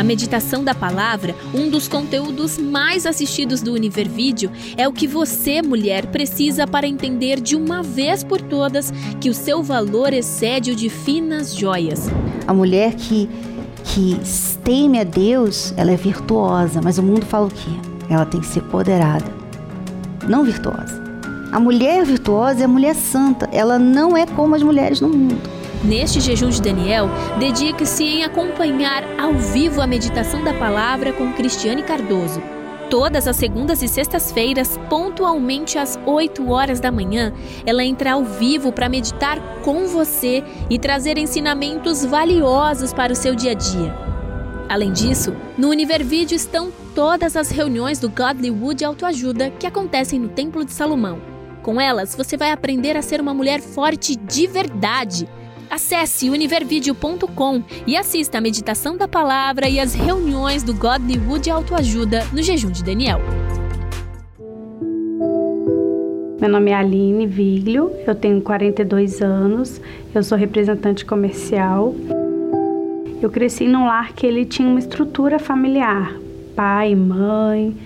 A meditação da palavra, um dos conteúdos mais assistidos do Univer Vídeo, é o que você, mulher, precisa para entender de uma vez por todas que o seu valor excede o de finas joias. A mulher que, que teme a Deus, ela é virtuosa, mas o mundo fala o quê? Ela tem que ser poderada, não virtuosa. A mulher virtuosa é a mulher santa, ela não é como as mulheres no mundo. Neste jejum de Daniel, dedique-se em acompanhar ao vivo a meditação da palavra com Cristiane Cardoso. Todas as segundas e sextas-feiras, pontualmente às 8 horas da manhã, ela entra ao vivo para meditar com você e trazer ensinamentos valiosos para o seu dia a dia. Além disso, no Univervídeo estão todas as reuniões do Godly Wood Autoajuda que acontecem no Templo de Salomão. Com elas, você vai aprender a ser uma mulher forte de verdade Acesse univervideo.com e assista a meditação da palavra e as reuniões do Godly Wood Autoajuda no jejum de Daniel. Meu nome é Aline Viglio, eu tenho 42 anos, eu sou representante comercial. Eu cresci num lar que ele tinha uma estrutura familiar, pai, mãe,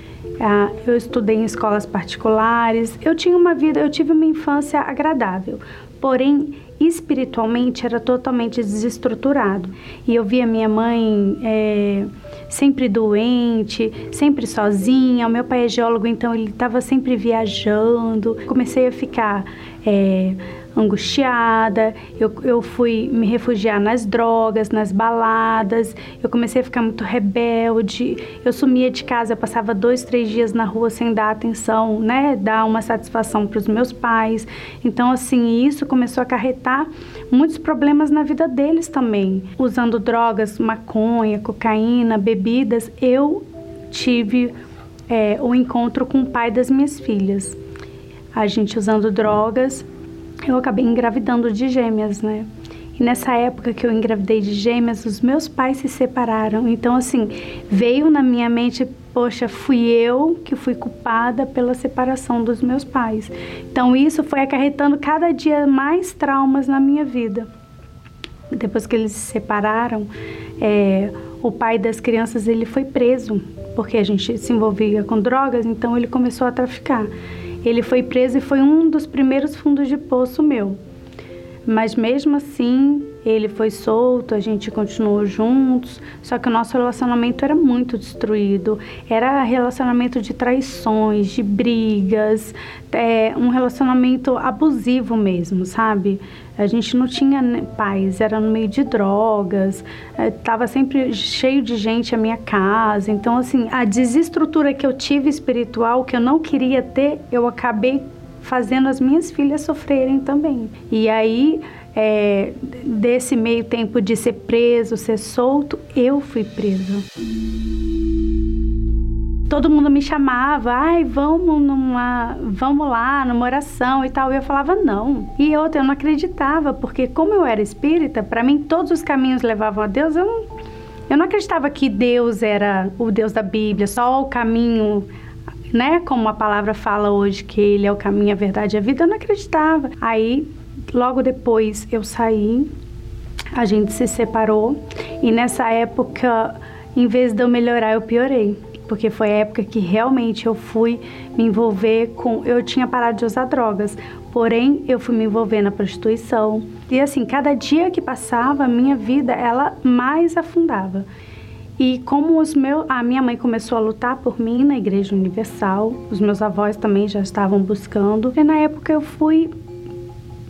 eu estudei em escolas particulares, eu tinha uma vida, eu tive uma infância agradável. Porém, espiritualmente era totalmente desestruturado. E eu via minha mãe é, sempre doente, sempre sozinha. O meu pai é geólogo, então ele estava sempre viajando. Comecei a ficar é, angustiada, eu, eu fui me refugiar nas drogas, nas baladas, eu comecei a ficar muito rebelde, eu sumia de casa, passava dois, três dias na rua sem dar atenção, né, dar uma satisfação para os meus pais. Então, assim, isso começou a acarretar muitos problemas na vida deles também. Usando drogas, maconha, cocaína, bebidas, eu tive é, o encontro com o pai das minhas filhas. A gente usando drogas, eu acabei engravidando de gêmeas, né? E nessa época que eu engravidei de gêmeas, os meus pais se separaram. Então, assim, veio na minha mente, poxa, fui eu que fui culpada pela separação dos meus pais. Então, isso foi acarretando cada dia mais traumas na minha vida. Depois que eles se separaram, é, o pai das crianças ele foi preso porque a gente se envolvia com drogas, então ele começou a traficar. Ele foi preso e foi um dos primeiros fundos de poço meu. Mas mesmo assim, ele foi solto, a gente continuou juntos, só que o nosso relacionamento era muito destruído. Era relacionamento de traições, de brigas, é, um relacionamento abusivo mesmo, sabe? A gente não tinha paz, era no meio de drogas, estava é, sempre cheio de gente a minha casa. Então, assim, a desestrutura que eu tive espiritual, que eu não queria ter, eu acabei fazendo as minhas filhas sofrerem também. E aí, é, desse meio tempo de ser preso, ser solto, eu fui presa. Todo mundo me chamava, ai, vamos numa, vamos lá, numa oração e tal. E eu falava não. E outra, eu não acreditava, porque como eu era espírita, para mim todos os caminhos levavam a Deus. Eu não, eu não acreditava que Deus era o Deus da Bíblia, só o caminho né? Como a palavra fala hoje que ele é o caminho, a verdade e a vida, eu não acreditava. Aí, logo depois, eu saí, a gente se separou e nessa época, em vez de eu melhorar, eu piorei. Porque foi a época que realmente eu fui me envolver com. Eu tinha parado de usar drogas, porém eu fui me envolver na prostituição. E assim, cada dia que passava, a minha vida ela mais afundava. E como os meus, a minha mãe começou a lutar por mim na Igreja Universal, os meus avós também já estavam buscando. E na época eu fui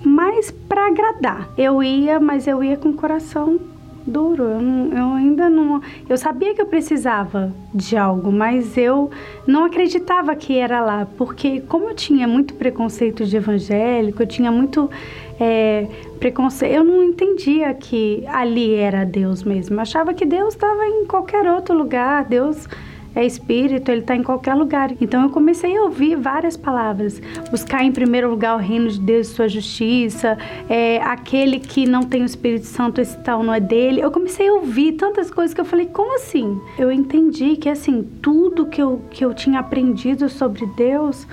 mais para agradar. Eu ia, mas eu ia com o coração duro. Eu, não, eu, ainda não. Eu sabia que eu precisava de algo, mas eu não acreditava que era lá, porque como eu tinha muito preconceito de evangélico, eu tinha muito é, preconceito. Eu não entendia que ali era Deus mesmo. Eu achava que Deus estava em qualquer outro lugar. Deus é espírito, ele está em qualquer lugar. Então eu comecei a ouvir várias palavras. Buscar em primeiro lugar o reino de Deus e sua justiça. É, aquele que não tem o Espírito Santo, esse tal não é dele. Eu comecei a ouvir tantas coisas que eu falei, como assim? Eu entendi que assim, tudo que eu, que eu tinha aprendido sobre Deus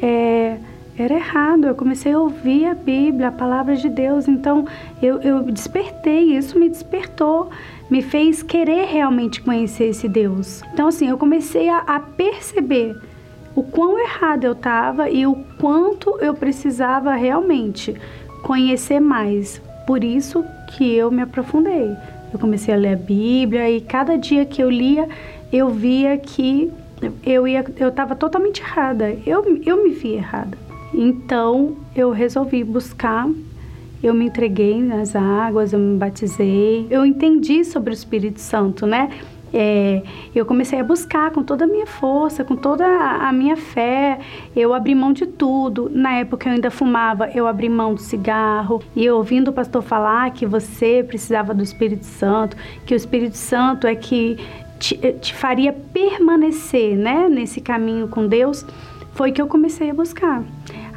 é era errado. Eu comecei a ouvir a Bíblia, a palavra de Deus. Então eu, eu despertei, isso me despertou, me fez querer realmente conhecer esse Deus. Então, assim, eu comecei a, a perceber o quão errado eu estava e o quanto eu precisava realmente conhecer mais. Por isso que eu me aprofundei. Eu comecei a ler a Bíblia e cada dia que eu lia, eu via que eu ia eu estava totalmente errada. Eu, eu me vi errada. Então eu resolvi buscar eu me entreguei nas águas, eu me batizei, eu entendi sobre o Espírito Santo, né? É, eu comecei a buscar com toda a minha força, com toda a minha fé. Eu abri mão de tudo. Na época eu ainda fumava, eu abri mão do cigarro. E ouvindo o pastor falar que você precisava do Espírito Santo, que o Espírito Santo é que te, te faria permanecer né, nesse caminho com Deus, foi que eu comecei a buscar.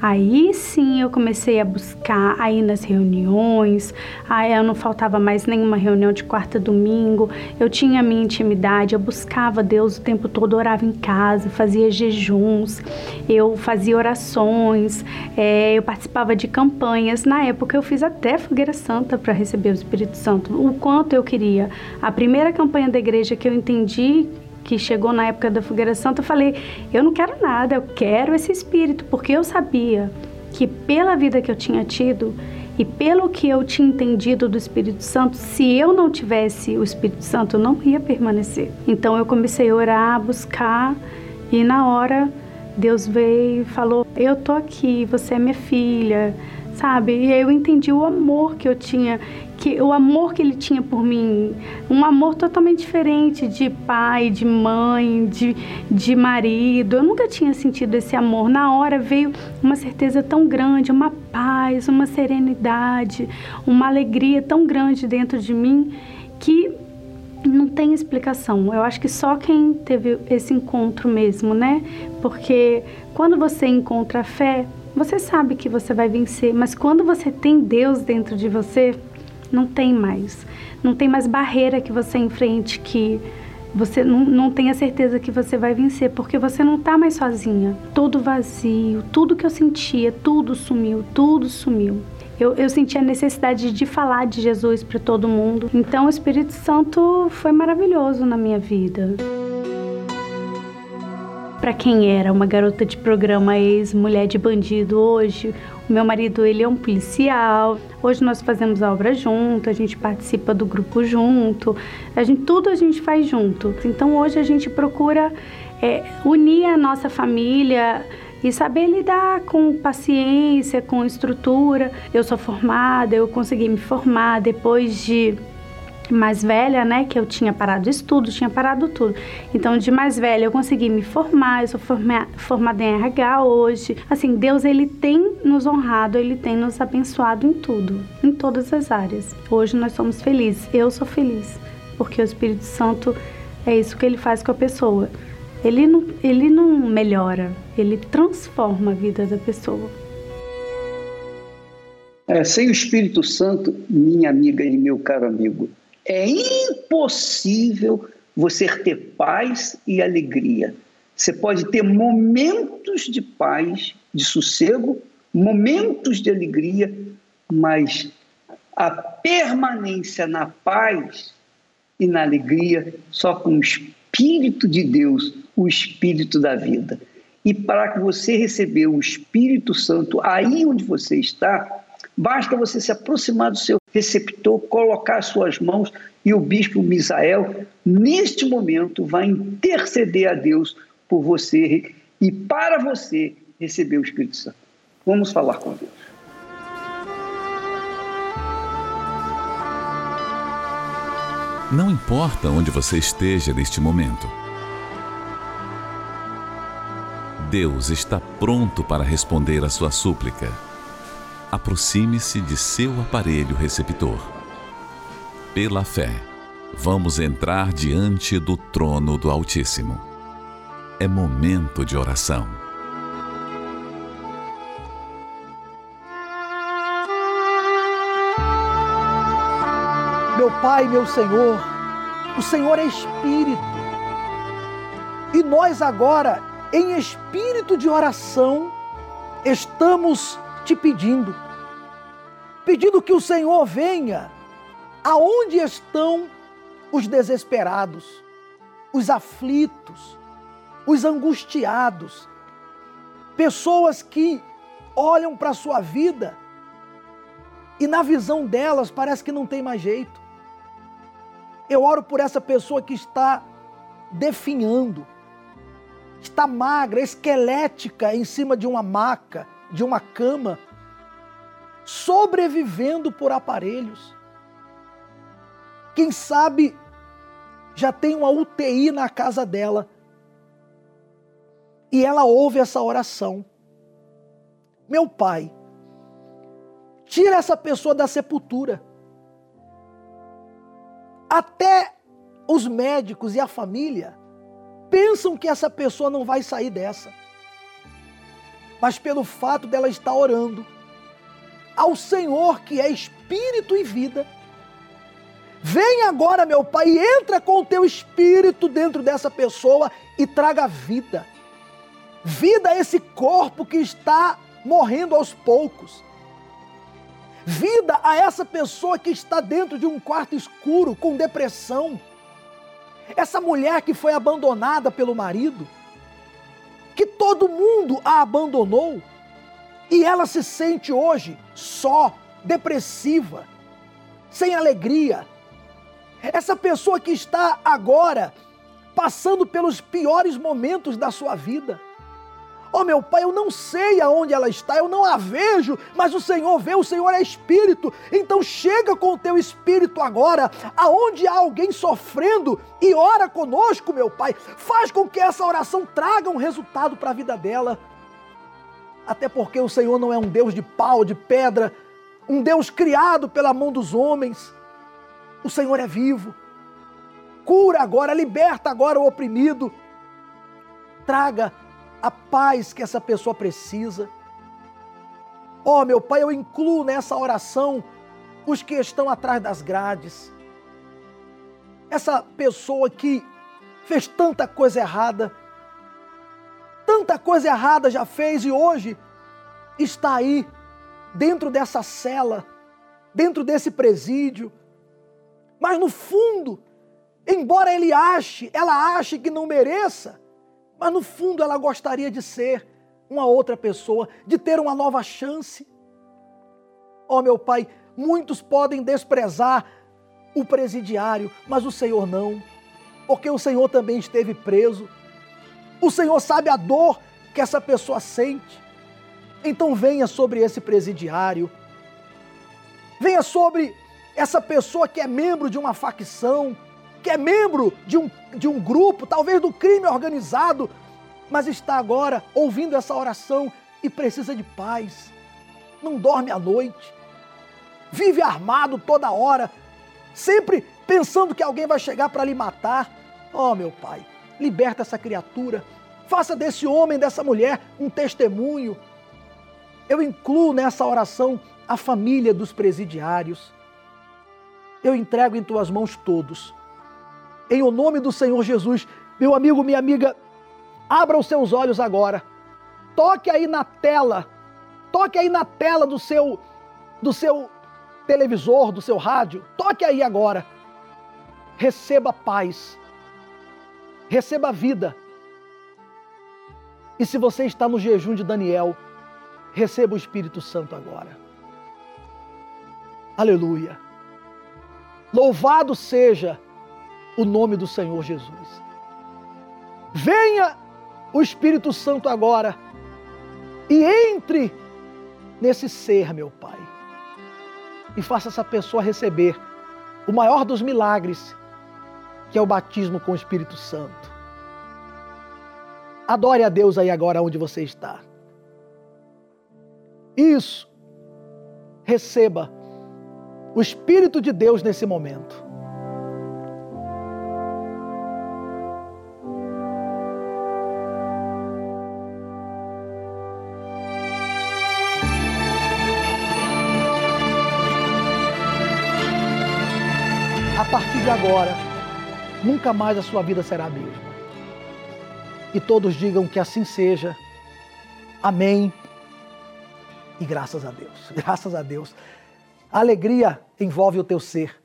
Aí sim eu comecei a buscar aí nas reuniões, aí eu não faltava mais nenhuma reunião de quarta domingo, eu tinha minha intimidade, eu buscava Deus o tempo todo, orava em casa, fazia jejuns, eu fazia orações, é, eu participava de campanhas. Na época eu fiz até fogueira santa para receber o Espírito Santo, o quanto eu queria. A primeira campanha da igreja que eu entendi que chegou na época da fogueira santa, eu falei: eu não quero nada, eu quero esse espírito, porque eu sabia que pela vida que eu tinha tido e pelo que eu tinha entendido do Espírito Santo, se eu não tivesse o Espírito Santo, eu não ia permanecer. Então eu comecei a orar, a buscar e na hora Deus veio e falou: "Eu tô aqui, você é minha filha" sabe? E eu entendi o amor que eu tinha, que o amor que ele tinha por mim, um amor totalmente diferente de pai, de mãe, de, de marido. Eu nunca tinha sentido esse amor. Na hora veio uma certeza tão grande, uma paz, uma serenidade, uma alegria tão grande dentro de mim que não tem explicação. Eu acho que só quem teve esse encontro mesmo, né? Porque quando você encontra a fé, você sabe que você vai vencer, mas quando você tem Deus dentro de você, não tem mais. Não tem mais barreira que você enfrente que você não, não certeza que você vai vencer, porque você não está mais sozinha. Todo vazio, tudo que eu sentia, tudo sumiu, tudo sumiu. Eu, eu senti a necessidade de falar de Jesus para todo mundo. Então o Espírito Santo foi maravilhoso na minha vida para quem era uma garota de programa ex-mulher de bandido hoje, meu marido ele é um policial. Hoje nós fazemos a obra junto, a gente participa do grupo junto, a gente tudo a gente faz junto. Então hoje a gente procura é, unir a nossa família e saber lidar com paciência, com estrutura. Eu sou formada, eu consegui me formar depois de mais velha, né, que eu tinha parado estudo, tinha parado tudo. Então, de mais velha, eu consegui me formar, eu sou forma, formada em RH hoje. Assim, Deus, ele tem nos honrado, ele tem nos abençoado em tudo, em todas as áreas. Hoje nós somos felizes, eu sou feliz, porque o Espírito Santo é isso que ele faz com a pessoa. Ele não, ele não melhora, ele transforma a vida da pessoa. É, sem o Espírito Santo, minha amiga e meu caro amigo, é impossível você ter paz e alegria. Você pode ter momentos de paz, de sossego, momentos de alegria, mas a permanência na paz e na alegria só com o Espírito de Deus, o Espírito da vida. E para que você receber o Espírito Santo aí onde você está, basta você se aproximar do seu receptor, colocar suas mãos e o bispo Misael, neste momento, vai interceder a Deus por você e para você receber o Espírito Santo. Vamos falar com Deus. Não importa onde você esteja neste momento. Deus está pronto para responder a sua súplica aproxime-se de seu aparelho receptor. Pela fé, vamos entrar diante do trono do Altíssimo. É momento de oração. Meu Pai, meu Senhor, o Senhor é Espírito. E nós agora, em espírito de oração, estamos te pedindo, pedindo que o Senhor venha aonde estão os desesperados, os aflitos, os angustiados, pessoas que olham para a sua vida e na visão delas parece que não tem mais jeito. Eu oro por essa pessoa que está definhando, está magra, esquelética em cima de uma maca, de uma cama, sobrevivendo por aparelhos. Quem sabe já tem uma UTI na casa dela. E ela ouve essa oração. Meu pai, tira essa pessoa da sepultura. Até os médicos e a família pensam que essa pessoa não vai sair dessa. Mas pelo fato dela estar orando ao Senhor que é espírito e vida, Vem agora, meu Pai, e entra com o teu espírito dentro dessa pessoa e traga vida. Vida a esse corpo que está morrendo aos poucos. Vida a essa pessoa que está dentro de um quarto escuro com depressão. Essa mulher que foi abandonada pelo marido, que todo mundo a abandonou e ela se sente hoje só, depressiva, sem alegria, essa pessoa que está agora passando pelos piores momentos da sua vida. Oh meu Pai, eu não sei aonde ela está, eu não a vejo, mas o Senhor vê, o Senhor é Espírito. Então chega com o teu Espírito agora, aonde há alguém sofrendo e ora conosco, meu Pai. Faz com que essa oração traga um resultado para a vida dela. Até porque o Senhor não é um Deus de pau, de pedra, um Deus criado pela mão dos homens. O Senhor é vivo. Cura agora, liberta agora o oprimido. Traga a paz que essa pessoa precisa. Oh, meu Pai, eu incluo nessa oração os que estão atrás das grades. Essa pessoa que fez tanta coisa errada, tanta coisa errada já fez e hoje está aí, dentro dessa cela, dentro desse presídio, mas no fundo, embora ele ache, ela ache que não mereça, mas no fundo ela gostaria de ser uma outra pessoa, de ter uma nova chance. Oh, meu Pai, muitos podem desprezar o presidiário, mas o Senhor não, porque o Senhor também esteve preso. O Senhor sabe a dor que essa pessoa sente. Então venha sobre esse presidiário, venha sobre essa pessoa que é membro de uma facção, que é membro de um, de um grupo, talvez do crime organizado, mas está agora ouvindo essa oração e precisa de paz, não dorme à noite, vive armado toda hora, sempre pensando que alguém vai chegar para lhe matar. Oh, meu Pai, liberta essa criatura, faça desse homem, dessa mulher um testemunho. Eu incluo nessa oração a família dos presidiários eu entrego em tuas mãos todos. Em o nome do Senhor Jesus, meu amigo, minha amiga, abra os seus olhos agora. Toque aí na tela. Toque aí na tela do seu do seu televisor, do seu rádio. Toque aí agora. Receba paz. Receba vida. E se você está no jejum de Daniel, receba o Espírito Santo agora. Aleluia. Louvado seja o nome do Senhor Jesus. Venha o Espírito Santo agora e entre nesse ser, meu Pai, e faça essa pessoa receber o maior dos milagres, que é o batismo com o Espírito Santo. Adore a Deus aí agora onde você está. Isso. Receba o Espírito de Deus nesse momento. A partir de agora, nunca mais a sua vida será a mesma. E todos digam que assim seja. Amém. E graças a Deus. Graças a Deus. A alegria envolve o teu ser,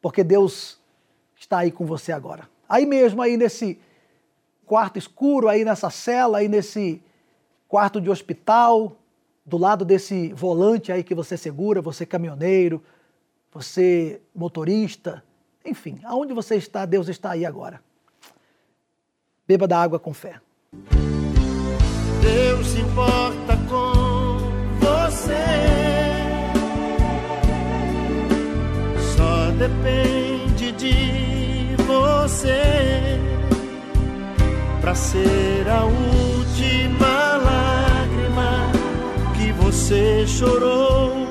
porque Deus está aí com você agora. Aí mesmo, aí nesse quarto escuro, aí nessa cela, aí nesse quarto de hospital, do lado desse volante aí que você segura, você caminhoneiro, você motorista, enfim, aonde você está, Deus está aí agora. Beba da água com fé. Deus se importa com você. Só depende de você para ser a última lágrima que você chorou,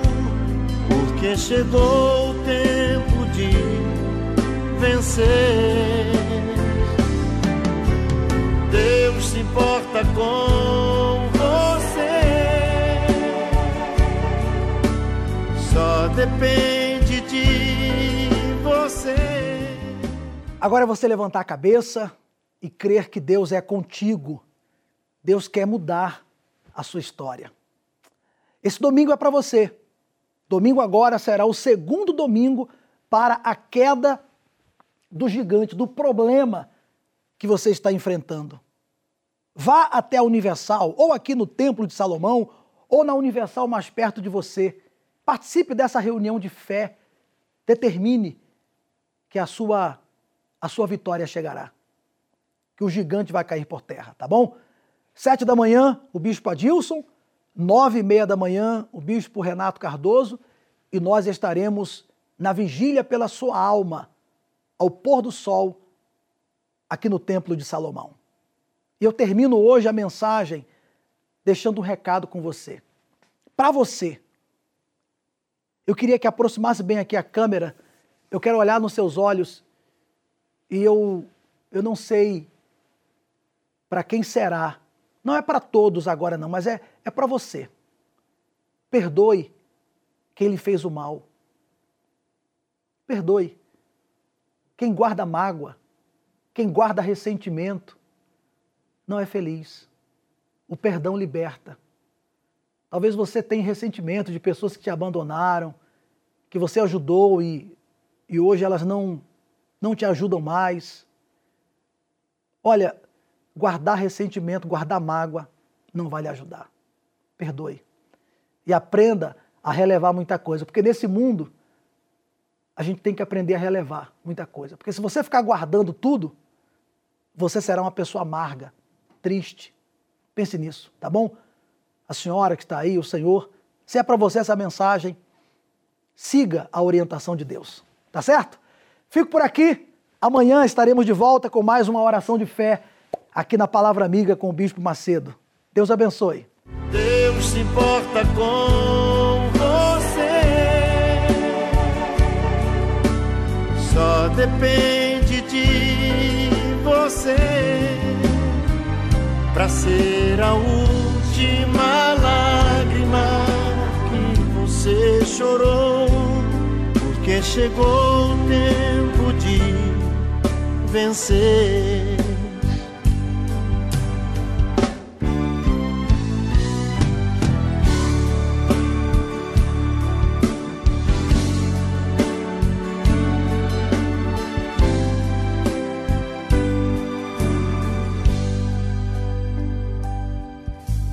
porque chegou o tempo de vencer. Deus se importa com você, só depende de você. Agora é você levantar a cabeça e crer que Deus é contigo. Deus quer mudar a sua história. Esse domingo é para você. Domingo agora será o segundo domingo para a queda do gigante, do problema que você está enfrentando. Vá até a Universal, ou aqui no Templo de Salomão, ou na Universal mais perto de você. Participe dessa reunião de fé. Determine que a sua, a sua vitória chegará que o gigante vai cair por terra, tá bom? Sete da manhã, o bispo Adilson. Nove e meia da manhã, o bispo Renato Cardoso. E nós estaremos na vigília pela sua alma, ao pôr do sol, aqui no Templo de Salomão. E eu termino hoje a mensagem deixando um recado com você. Para você, eu queria que aproximasse bem aqui a câmera. Eu quero olhar nos seus olhos e eu, eu não sei para quem será. Não é para todos agora, não, mas é, é para você. Perdoe quem lhe fez o mal. Perdoe. Quem guarda mágoa, quem guarda ressentimento, não é feliz. O perdão liberta. Talvez você tenha ressentimento de pessoas que te abandonaram, que você ajudou e, e hoje elas não, não te ajudam mais. Olha, guardar ressentimento, guardar mágoa, não vai lhe ajudar. Perdoe. E aprenda a relevar muita coisa, porque nesse mundo a gente tem que aprender a relevar muita coisa. Porque se você ficar guardando tudo, você será uma pessoa amarga, triste. Pense nisso, tá bom? A senhora que está aí, o senhor, se é para você essa mensagem, siga a orientação de Deus, tá certo? Fico por aqui. Amanhã estaremos de volta com mais uma oração de fé aqui na Palavra Amiga com o Bispo Macedo. Deus abençoe. Deus se importa com Depende de você para ser a última lágrima que você chorou, porque chegou o tempo de vencer.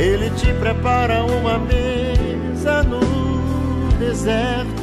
ele te prepara uma mesa no deserto.